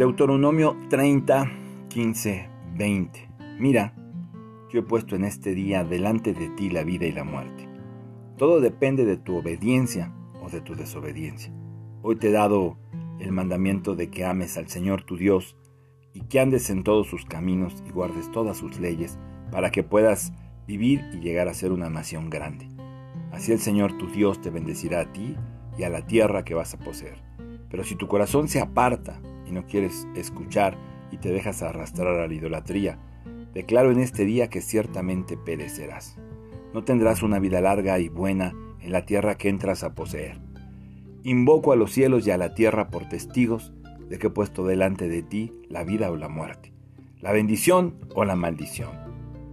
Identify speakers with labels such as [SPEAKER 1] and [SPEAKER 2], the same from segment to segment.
[SPEAKER 1] Deuteronomio 30, 15, 20. Mira, yo he puesto en este día delante de ti la vida y la muerte. Todo depende de tu obediencia o de tu desobediencia. Hoy te he dado el mandamiento de que ames al Señor tu Dios y que andes en todos sus caminos y guardes todas sus leyes para que puedas vivir y llegar a ser una nación grande. Así el Señor tu Dios te bendecirá a ti y a la tierra que vas a poseer. Pero si tu corazón se aparta y no quieres escuchar y te dejas arrastrar a la idolatría, declaro en este día que ciertamente perecerás. No tendrás una vida larga y buena en la tierra que entras a poseer. Invoco a los cielos y a la tierra por testigos de que he puesto delante de ti la vida o la muerte, la bendición o la maldición.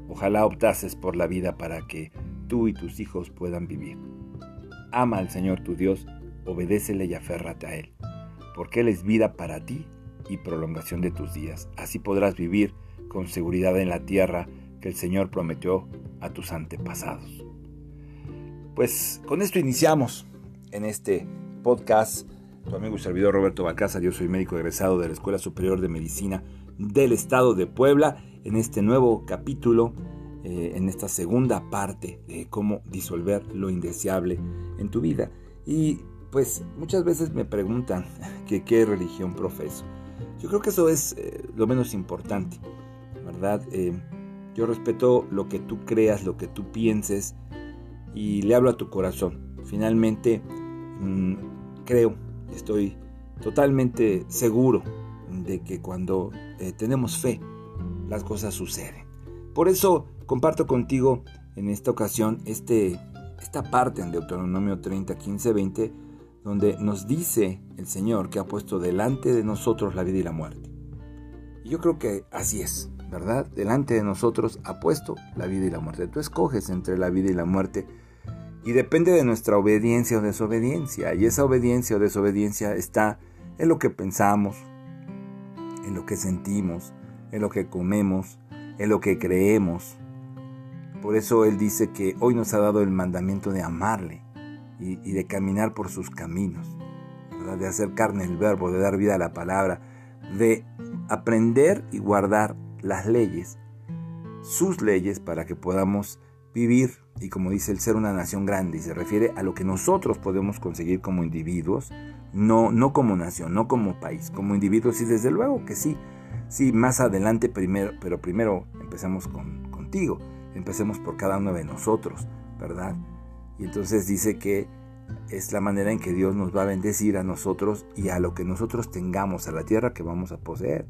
[SPEAKER 1] Ojalá optases por la vida para que tú y tus hijos puedan vivir. Ama al Señor tu Dios, obedécele y aférrate a Él porque Él es vida para ti y prolongación de tus días. Así podrás vivir con seguridad en la tierra que el Señor prometió a tus antepasados. Pues con esto iniciamos en este podcast. Tu amigo y servidor Roberto Balcázar, yo soy médico egresado de la Escuela Superior de Medicina del Estado de Puebla, en este nuevo capítulo, eh, en esta segunda parte de cómo disolver lo indeseable en tu vida. Y pues muchas veces me preguntan que qué religión profeso. Yo creo que eso es eh, lo menos importante, ¿verdad? Eh, yo respeto lo que tú creas, lo que tú pienses y le hablo a tu corazón. Finalmente, mm, creo, estoy totalmente seguro de que cuando eh, tenemos fe, las cosas suceden. Por eso comparto contigo en esta ocasión este, esta parte en Deuteronomio 30, 15, 20 donde nos dice el Señor que ha puesto delante de nosotros la vida y la muerte. Y yo creo que así es, ¿verdad? Delante de nosotros ha puesto la vida y la muerte. Tú escoges entre la vida y la muerte y depende de nuestra obediencia o desobediencia. Y esa obediencia o desobediencia está en lo que pensamos, en lo que sentimos, en lo que comemos, en lo que creemos. Por eso Él dice que hoy nos ha dado el mandamiento de amarle y, de caminar por sus caminos, de hacer carne el verbo, de dar vida a la palabra, de aprender y guardar las leyes, sus leyes para que podamos vivir y como dice el ser una nación grande y se refiere a lo que nosotros podemos conseguir como individuos, no, no como nación, no como país, como individuos y desde luego que sí, sí, más adelante primero, pero primero empecemos con, contigo, empecemos por cada uno de nosotros, ¿verdad? Y entonces dice que es la manera en que Dios nos va a bendecir a nosotros y a lo que nosotros tengamos, a la tierra que vamos a poseer.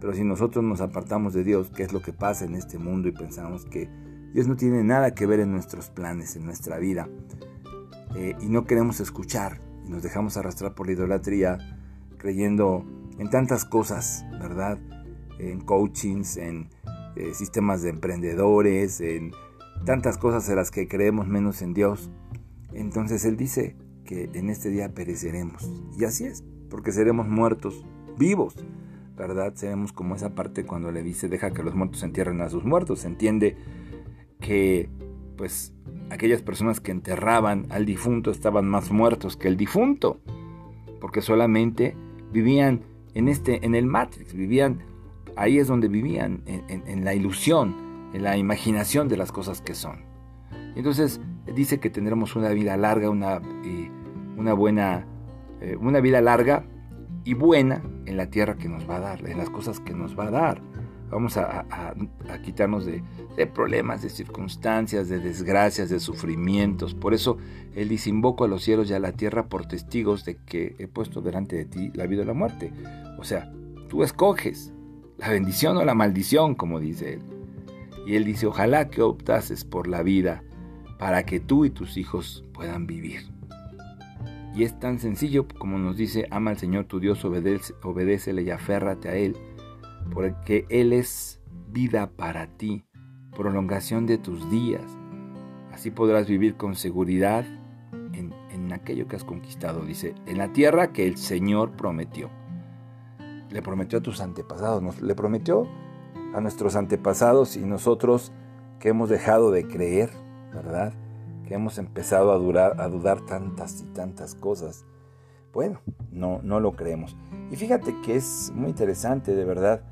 [SPEAKER 1] Pero si nosotros nos apartamos de Dios, ¿qué es lo que pasa en este mundo y pensamos que Dios no tiene nada que ver en nuestros planes, en nuestra vida? Eh, y no queremos escuchar y nos dejamos arrastrar por la idolatría, creyendo en tantas cosas, ¿verdad? En coachings, en eh, sistemas de emprendedores, en tantas cosas en las que creemos menos en Dios. Entonces Él dice que en este día pereceremos. Y así es, porque seremos muertos vivos, ¿verdad? Seremos como esa parte cuando le dice deja que los muertos entierren a sus muertos. Se entiende que pues aquellas personas que enterraban al difunto estaban más muertos que el difunto, porque solamente vivían en este, en el Matrix, vivían, ahí es donde vivían, en la ilusión, en la imaginación de las cosas que son. Entonces dice que tendremos una vida larga, una, eh, buena, eh, una vida larga y buena en la tierra que nos va a dar, en las cosas que nos va a dar. Vamos a, quitarnos de, de, problemas, de circunstancias, de desgracias, de sufrimientos. Por eso Él dice, invoco a los cielos y a la tierra por testigos de que he puesto delante de ti la vida o la muerte. O sea, tú escoges la bendición o la maldición, como dice Él. Y Él dice, ojalá que optases por la vida para que tú y tus hijos puedan vivir. Y es tan sencillo como nos dice, ama al Señor tu Dios, obedécele y aférrate a Él, porque Él es vida para ti, prolongación de tus días. Así podrás vivir con seguridad en, aquello que has conquistado, dice, en la tierra que el Señor prometió. Le prometió a tus antepasados, le prometió a nuestros antepasados y nosotros que hemos dejado de creer, ¿verdad? Que hemos empezado a, a dudar tantas y tantas cosas. Bueno, no, no lo creemos. Y fíjate que es muy interesante, de verdad,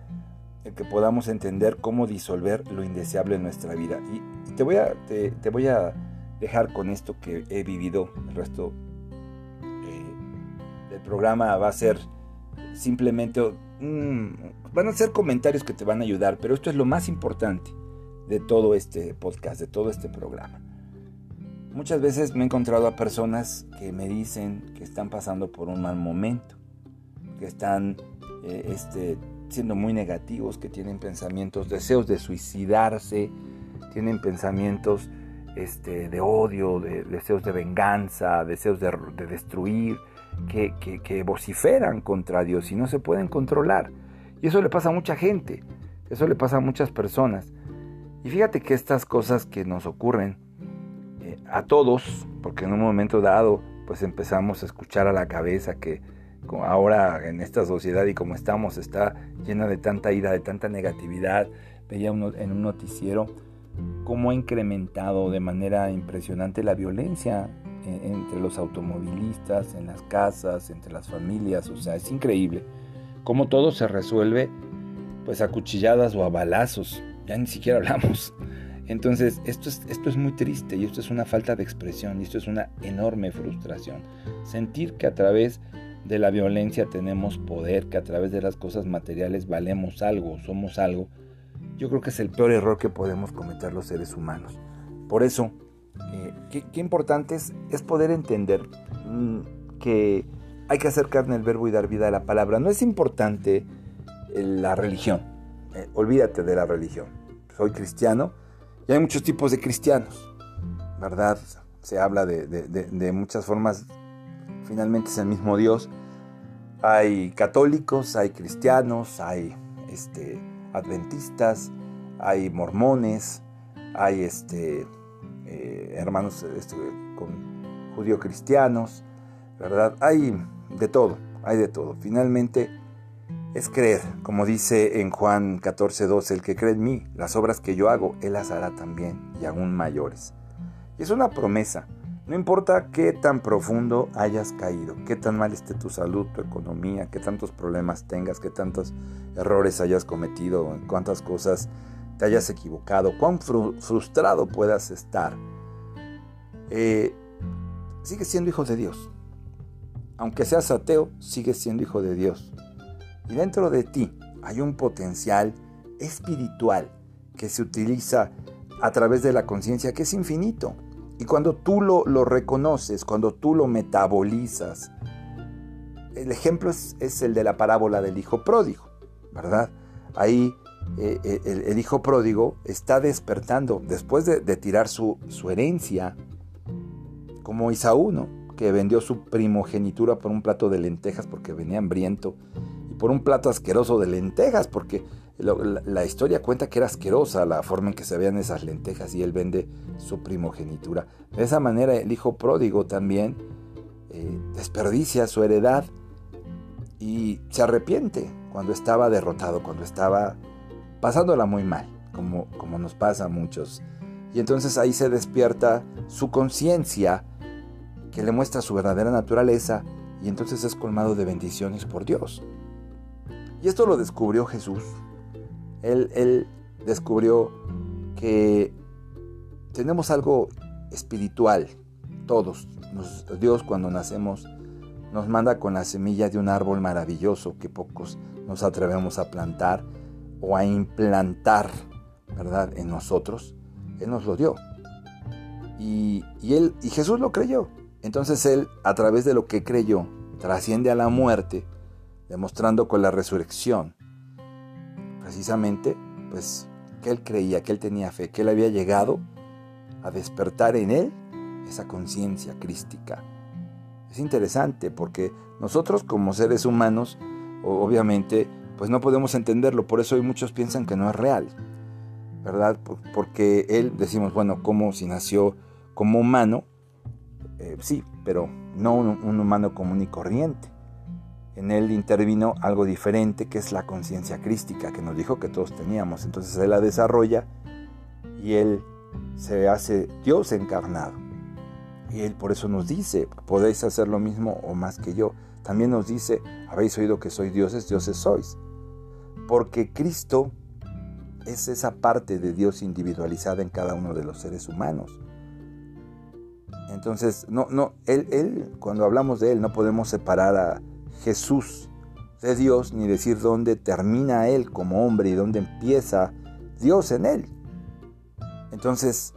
[SPEAKER 1] el que podamos entender cómo disolver lo indeseable en nuestra vida. Y, te, voy a, te, voy a dejar con esto que he vivido. El resto eh, del programa va a ser simplemente... van a ser comentarios que te van a ayudar, pero esto es lo más importante de todo este podcast, de todo este programa. Muchas veces me he encontrado a personas que me dicen que están pasando por un mal momento, que están eh, este, siendo muy negativos, que tienen pensamientos, deseos de suicidarse, tienen pensamientos este, de odio, de, deseos de venganza, deseos de, destruir, que, que, vociferan contra Dios y no se pueden controlar. Y eso le pasa a mucha gente, eso le pasa a muchas personas. Y fíjate que estas cosas que nos ocurren eh, a todos, porque en un momento dado pues empezamos a escuchar a la cabeza que ahora en esta sociedad y como estamos está llena de tanta ira, de tanta negatividad. Veía en un noticiero cómo ha incrementado de manera impresionante la violencia entre los automovilistas, en las casas, entre las familias. O sea, es increíble cómo todo se resuelve pues a cuchilladas o a balazos. Ya ni siquiera hablamos. Entonces, esto es, esto es muy triste y esto es una falta de expresión y esto es una enorme frustración. Sentir que a través de la violencia tenemos poder, que a través de las cosas materiales valemos algo, somos algo, yo creo que es el peor error que podemos cometer los seres humanos. Por eso, eh, qué, importante es, poder entender mm, que hay que hacer carne verbo y dar vida a la palabra. No es importante eh, la religión, eh, olvídate de la religión. Soy cristiano y hay muchos tipos de cristianos, ¿verdad? Se habla de, de muchas formas finalmente es el mismo Dios. Hay católicos, hay cristianos, hay este, adventistas, hay mormones, hay este, eh, hermanos este, con judío cristianos, ¿verdad? Hay de todo, hay de todo. Finalmente es creer, como dice en Juan 14, 12, el que cree en mí, las obras que yo hago, él las hará también y aún mayores. Y es una promesa no importa qué tan profundo hayas caído, qué tan mal esté tu salud, tu economía, qué tantos problemas tengas, qué tantos errores hayas cometido, cuántas cosas te hayas equivocado, cuán frustrado puedas estar, eh, sigues siendo hijo de Dios. Aunque seas ateo, sigues siendo hijo de Dios. Y dentro de ti hay un potencial espiritual que se utiliza a través de la conciencia que es infinito y cuando tú lo, reconoces, cuando tú lo metabolizas, el ejemplo es, el de la parábola del hijo pródigo, ¿verdad? Ahí eh, eh, el, hijo pródigo está despertando después de, tirar su, su, herencia, como Isaú, ¿no? que vendió su primogenitura por un plato de lentejas porque venía hambriento y por un plato asqueroso de lentejas porque la, historia cuenta que era asquerosa la forma en que se veían esas lentejas y él vende su primogenitura. De esa manera el hijo pródigo también eh, desperdicia su heredad y se arrepiente cuando estaba derrotado, cuando estaba pasándola muy mal, como, como nos pasa a muchos. Y entonces ahí se despierta su conciencia que le muestra su verdadera naturaleza y entonces es colmado de bendiciones por Dios. Y esto lo descubrió Jesús él, descubrió que tenemos algo espiritual, todos. Dios cuando nacemos nos manda con la semilla de un árbol maravilloso que pocos nos atrevemos a plantar o a implantar, ¿verdad? En nosotros. Él nos lo dio. Y, él, y Jesús lo creyó. Entonces Él, a través de lo que creyó, trasciende a la muerte, demostrando con la resurrección precisamente, pues, que él creía, que él tenía fe, que él había llegado a despertar en él esa conciencia crística. Es interesante porque nosotros como seres humanos, obviamente, pues no podemos entenderlo, por eso hoy muchos piensan que no es real, ¿verdad? Porque él, decimos, bueno, como si nació como humano, eh, sí, pero no un humano común y corriente. En él intervino algo diferente que es la conciencia crística que nos dijo que todos teníamos. Entonces él la desarrolla y él se hace Dios encarnado. Y Él por eso nos dice, podéis hacer lo mismo o más que yo. También nos dice, habéis oído que soy dioses, dioses sois. Porque Cristo es esa parte de Dios individualizada en cada uno de los seres humanos. Entonces, no, no, él, él, cuando hablamos de Él, no podemos separar a Jesús de Dios ni decir dónde termina Él como hombre y dónde empieza Dios en Él. Entonces,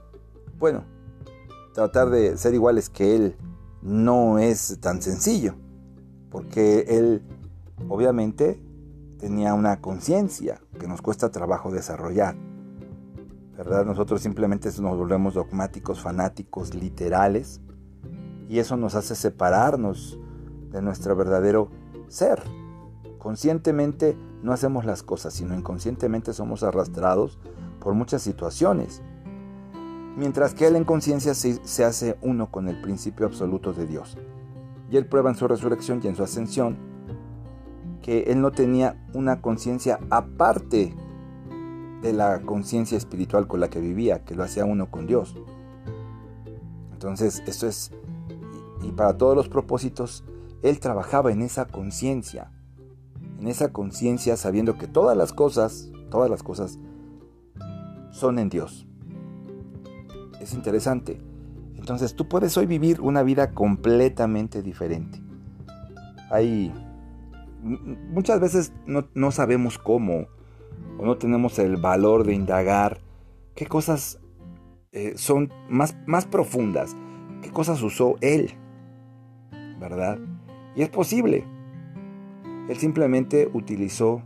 [SPEAKER 1] bueno, tratar de ser iguales que Él no es tan sencillo, porque Él obviamente tenía una conciencia que nos cuesta trabajo desarrollar. ¿Verdad? Nosotros simplemente nos volvemos dogmáticos, fanáticos, literales, y eso nos hace separarnos de nuestro verdadero ser. Conscientemente no hacemos las cosas, sino inconscientemente somos arrastrados por muchas situaciones mientras que Él en conciencia se, hace uno con el principio absoluto de Dios. Y Él prueba en su resurrección y en su ascensión que Él no tenía una conciencia aparte de la conciencia espiritual con la que vivía, que lo hacía uno con Dios. Entonces, esto es, y para todos los propósitos, Él trabajaba en esa conciencia, en esa conciencia sabiendo que todas las cosas, todas las cosas son en Dios es interesante. Entonces tú puedes hoy vivir una vida completamente diferente. Hay muchas veces no, sabemos cómo o no tenemos el valor de indagar qué cosas eh, son más, más profundas, qué cosas usó él, ¿verdad? Y es posible. Él simplemente utilizó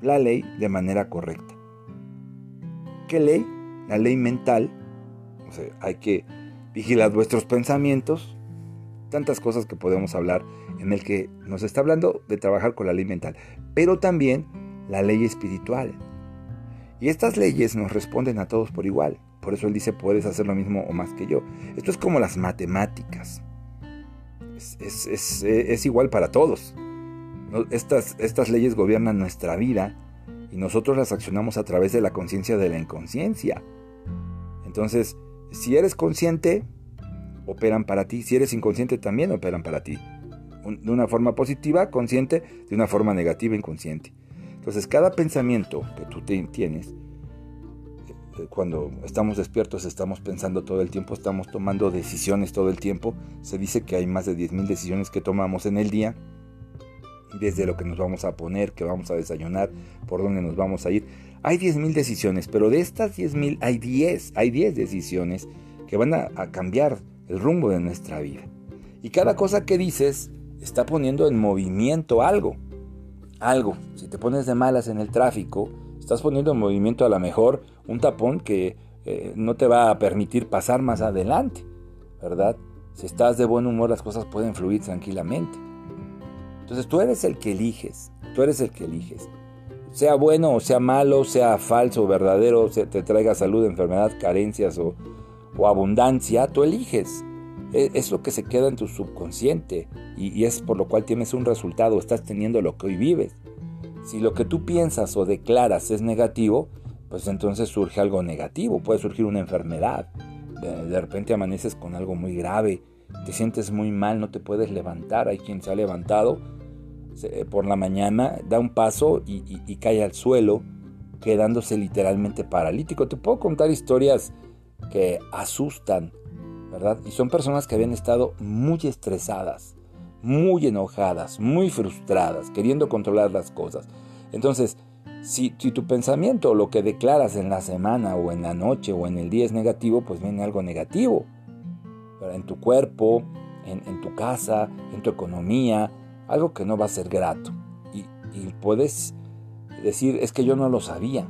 [SPEAKER 1] la ley de manera correcta. ¿Qué ley? La ley mental hay que vigilar vuestros pensamientos, tantas cosas que podemos hablar en el que nos está hablando de trabajar con la ley mental, pero también la ley espiritual. Y estas leyes nos responden a todos por igual. Por eso él dice, puedes hacer lo mismo o más que yo. Esto es como las matemáticas. Es, igual para todos. Estas, estas leyes gobiernan nuestra vida y nosotros las accionamos a través de la conciencia de la inconsciencia. Entonces, si eres consciente, operan para ti. Si eres inconsciente, también operan para ti. De una forma positiva, consciente, de una forma negativa, inconsciente. Entonces, cada pensamiento que tú tienes, eh, cuando estamos despiertos, estamos pensando todo el tiempo, estamos tomando decisiones todo el tiempo. Se dice que hay más de 10.000 decisiones que tomamos en el día, desde lo que nos vamos a poner, que vamos a desayunar, por dónde nos vamos a ir. Hay 10.000 decisiones, pero de estas 10.000 hay 10, hay 10 decisiones que van a, cambiar el rumbo de nuestra vida. Y cada cosa que dices está poniendo en movimiento algo. Algo. Si te pones de malas en el tráfico, estás poniendo en movimiento a lo mejor un tapón que eh, no te va a permitir pasar más adelante, ¿verdad? Si estás de buen humor, las cosas pueden fluir tranquilamente. Entonces tú eres el que eliges, tú eres el que eliges sea bueno o sea malo, sea falso o verdadero, te traiga salud, enfermedad, carencias o, abundancia, tú eliges. E, es, lo que se queda en tu subconsciente y, es por lo cual tienes un resultado, estás teniendo lo que hoy vives. Si lo que tú piensas o declaras es negativo, pues entonces surge algo negativo, puede surgir una enfermedad. De, de repente amaneces con algo muy grave, te sientes muy mal, no te puedes levantar, hay quien se ha levantado por la mañana, da un paso y, cae al suelo, quedándose literalmente paralítico. Te puedo contar historias que asustan, ¿verdad? Y son personas que habían estado muy estresadas, muy enojadas, muy frustradas, queriendo controlar las cosas. Entonces, si, tu pensamiento, lo que declaras en la semana o en la noche o en el día es negativo, pues viene algo negativo. En tu cuerpo, en tu casa, en tu economía, algo que no va a ser grato. Y, puedes decir, es que yo no lo sabía,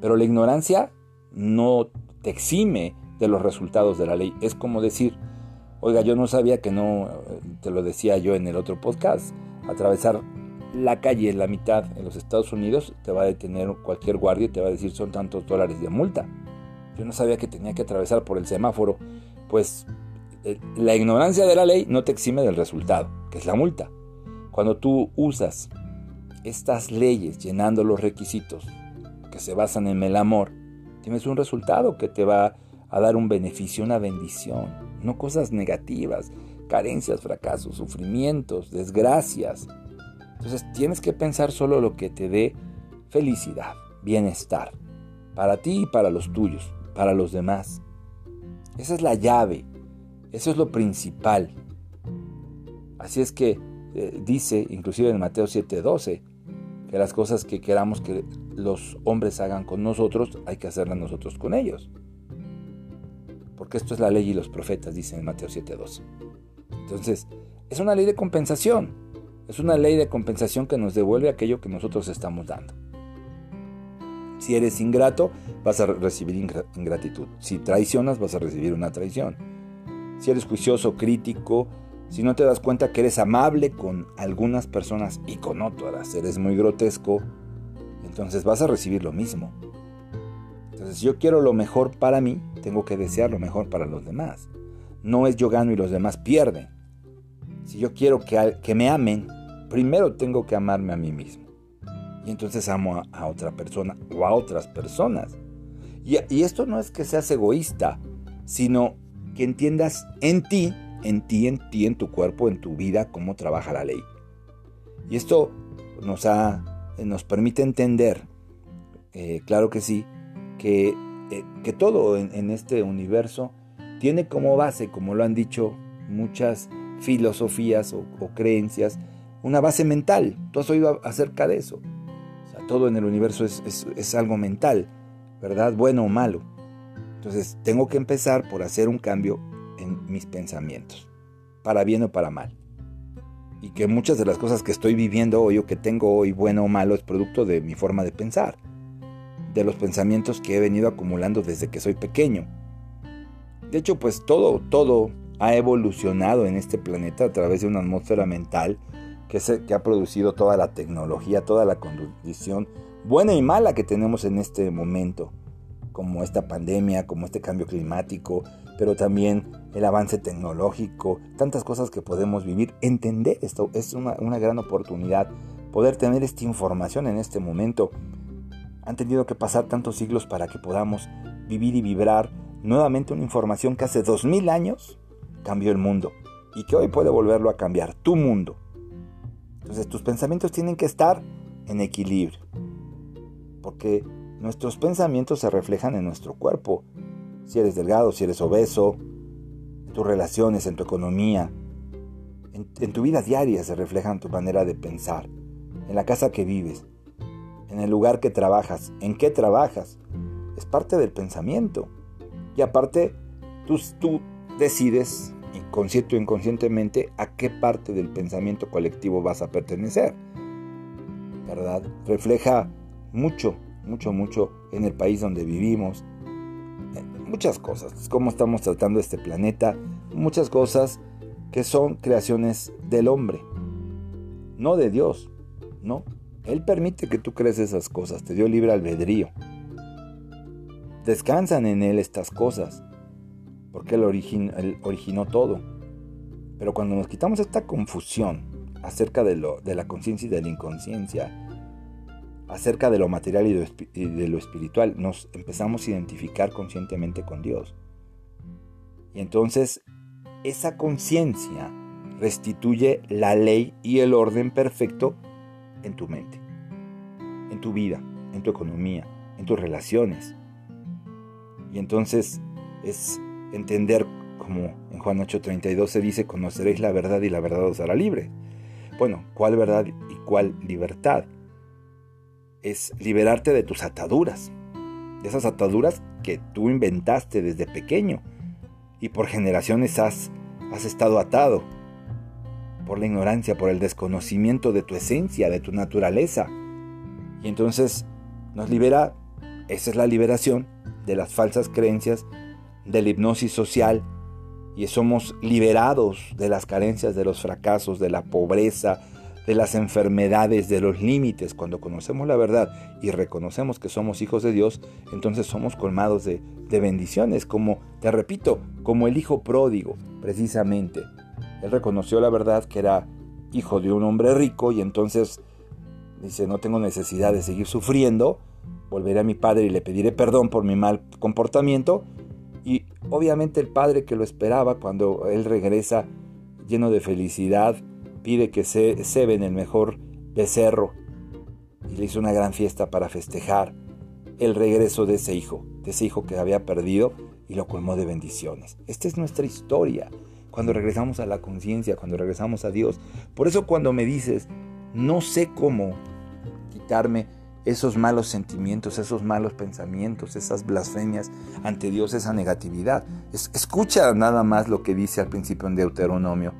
[SPEAKER 1] pero la ignorancia no te exime de los resultados de la ley. Es como decir, oiga, yo no sabía que no, te lo decía yo en el otro podcast, atravesar la calle en la mitad en los Estados Unidos te va a detener cualquier guardia y te va a decir son tantos dólares de multa. Yo no sabía que tenía que atravesar por el semáforo. Pues eh, la ignorancia de la ley no te exime del resultado, que es la multa. Cuando tú usas estas leyes llenando los requisitos que se basan en el amor, tienes un resultado que te va a dar un beneficio, una bendición, no cosas negativas, carencias, fracasos, sufrimientos, desgracias. Entonces tienes que pensar solo lo que te dé felicidad, bienestar, para ti y para los tuyos, para los demás. Esa es la llave, eso es lo principal. Así es que eh, dice, inclusive en Mateo 7:12, que las cosas que queramos que los hombres hagan con nosotros, hay que hacerlas nosotros con ellos. Porque esto es la ley y los profetas, dice en Mateo 7:12. Entonces, es una ley de compensación. Es una ley de compensación que nos devuelve aquello que nosotros estamos dando. Si eres ingrato, vas a recibir ingratitud. Si traicionas, vas a recibir una traición. Si eres juicioso, crítico, si no te das cuenta que eres amable con algunas personas y con otras eres muy grotesco, entonces vas a recibir lo mismo. Entonces, si yo quiero lo mejor para mí, tengo que desear lo mejor para los demás. No es yo gano y los demás pierden. Si yo quiero que, me amen, primero tengo que amarme a mí mismo. Y entonces amo a, otra persona o a otras personas. Y, y esto no es que seas egoísta, sino que entiendas en ti en ti, en ti, en tu cuerpo, en tu vida, cómo trabaja la ley. Y esto nos, ha, nos permite entender, eh, claro que sí, que, eh, que todo en, este universo tiene como base, como lo han dicho muchas filosofías o, creencias, una base mental. Tú has oído acerca de eso. todo en el universo es, es algo mental, ¿verdad? Bueno o malo. Entonces tengo que empezar por hacer un cambio en mis pensamientos, para bien o para mal. Y que muchas de las cosas que estoy viviendo hoy o que tengo hoy, bueno o malo, es producto de mi forma de pensar, de los pensamientos que he venido acumulando desde que soy pequeño. De hecho, pues todo, todo ha evolucionado en este planeta a través de una atmósfera mental que, se, que ha producido toda la tecnología, toda la condición buena y mala que tenemos en este momento, como esta pandemia, como este cambio climático, pero también el avance tecnológico, tantas cosas que podemos vivir. Entender esto es una, gran oportunidad, poder tener esta información en este momento. Han tenido que pasar tantos siglos para que podamos vivir y vibrar nuevamente una información que hace dos mil años cambió el mundo y que hoy puede volverlo a cambiar, tu mundo. Entonces tus pensamientos tienen que estar en equilibrio, porque nuestros pensamientos se reflejan en nuestro cuerpo si eres delgado, si eres obeso, en tus relaciones, en tu economía, en, tu vida diaria se refleja en tu manera de pensar, en la casa que vives, en el lugar que trabajas, en qué trabajas. Es parte del pensamiento. Y aparte, tú, tú decides, consciente o inconscientemente, a qué parte del pensamiento colectivo vas a pertenecer. ¿Verdad? Refleja mucho, mucho, mucho en el país donde vivimos, muchas cosas, cómo estamos tratando este planeta, muchas cosas que son creaciones del hombre, no de Dios, ¿no? Él permite que tú crees esas cosas, te dio libre albedrío. Descansan en Él estas cosas, porque él, originó todo. Pero cuando nos quitamos esta confusión acerca de, lo, de la conciencia y de la inconsciencia, acerca de lo material y de lo espiritual, nos empezamos a identificar conscientemente con Dios. Y entonces esa conciencia restituye la ley y el orden perfecto en tu mente, en tu vida, en tu economía, en tus relaciones. Y entonces es entender como en Juan 8:32 se dice, conoceréis la verdad y la verdad os hará libre. Bueno, ¿cuál verdad y cuál libertad? Es liberarte de tus ataduras, de esas ataduras que tú inventaste desde pequeño y por generaciones has, has estado atado por la ignorancia, por el desconocimiento de tu esencia, de tu naturaleza. Y entonces nos libera, esa es la liberación de las falsas creencias, de la hipnosis social, y somos liberados de las carencias, de los fracasos, de la pobreza, de las enfermedades, de los límites. Cuando conocemos la verdad y reconocemos que somos hijos de Dios, entonces somos colmados de, bendiciones, como, te repito, como el hijo pródigo, precisamente. Él reconoció la verdad que era hijo de un hombre rico y entonces dice, no tengo necesidad de seguir sufriendo, volveré a mi padre y le pediré perdón por mi mal comportamiento Y obviamente el padre que lo esperaba cuando él regresa lleno de felicidad, pide que se ceben el mejor becerro y le hizo una gran fiesta para festejar el regreso de ese hijo, de ese hijo que había perdido y lo colmó de bendiciones. Esta es nuestra historia cuando regresamos a la conciencia, cuando regresamos a Dios. Por eso cuando me dices, no sé cómo quitarme esos malos sentimientos, esos malos pensamientos, esas blasfemias ante Dios, esa negatividad. escucha nada más lo que dice al principio en Deuteronomio.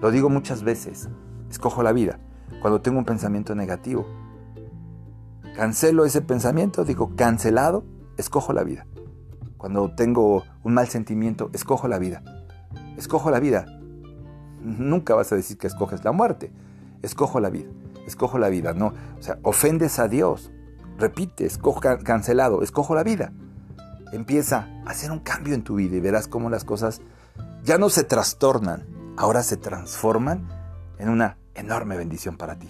[SPEAKER 1] Lo digo muchas veces, escojo la vida. Cuando tengo un pensamiento negativo, cancelo ese pensamiento, digo cancelado, escojo la vida. Cuando tengo un mal sentimiento, escojo la vida. Escojo la vida. Nunca vas a decir que escoges la muerte. Escojo la vida escojo la vida, no. O sea, ofendes a Dios, repite, escojo cancelado, escojo la vida. Empieza a hacer un cambio en tu vida y verás cómo las cosas ya no se trastornan, ahora se transforman en una enorme bendición para ti.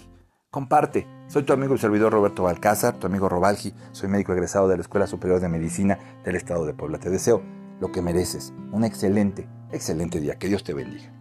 [SPEAKER 1] Comparte. Soy tu amigo y servidor Roberto Balcázar, tu amigo Robalji. Soy médico egresado de la Escuela Superior de Medicina del Estado de Puebla. Te deseo lo que mereces. Un excelente, excelente día. Que Dios te bendiga.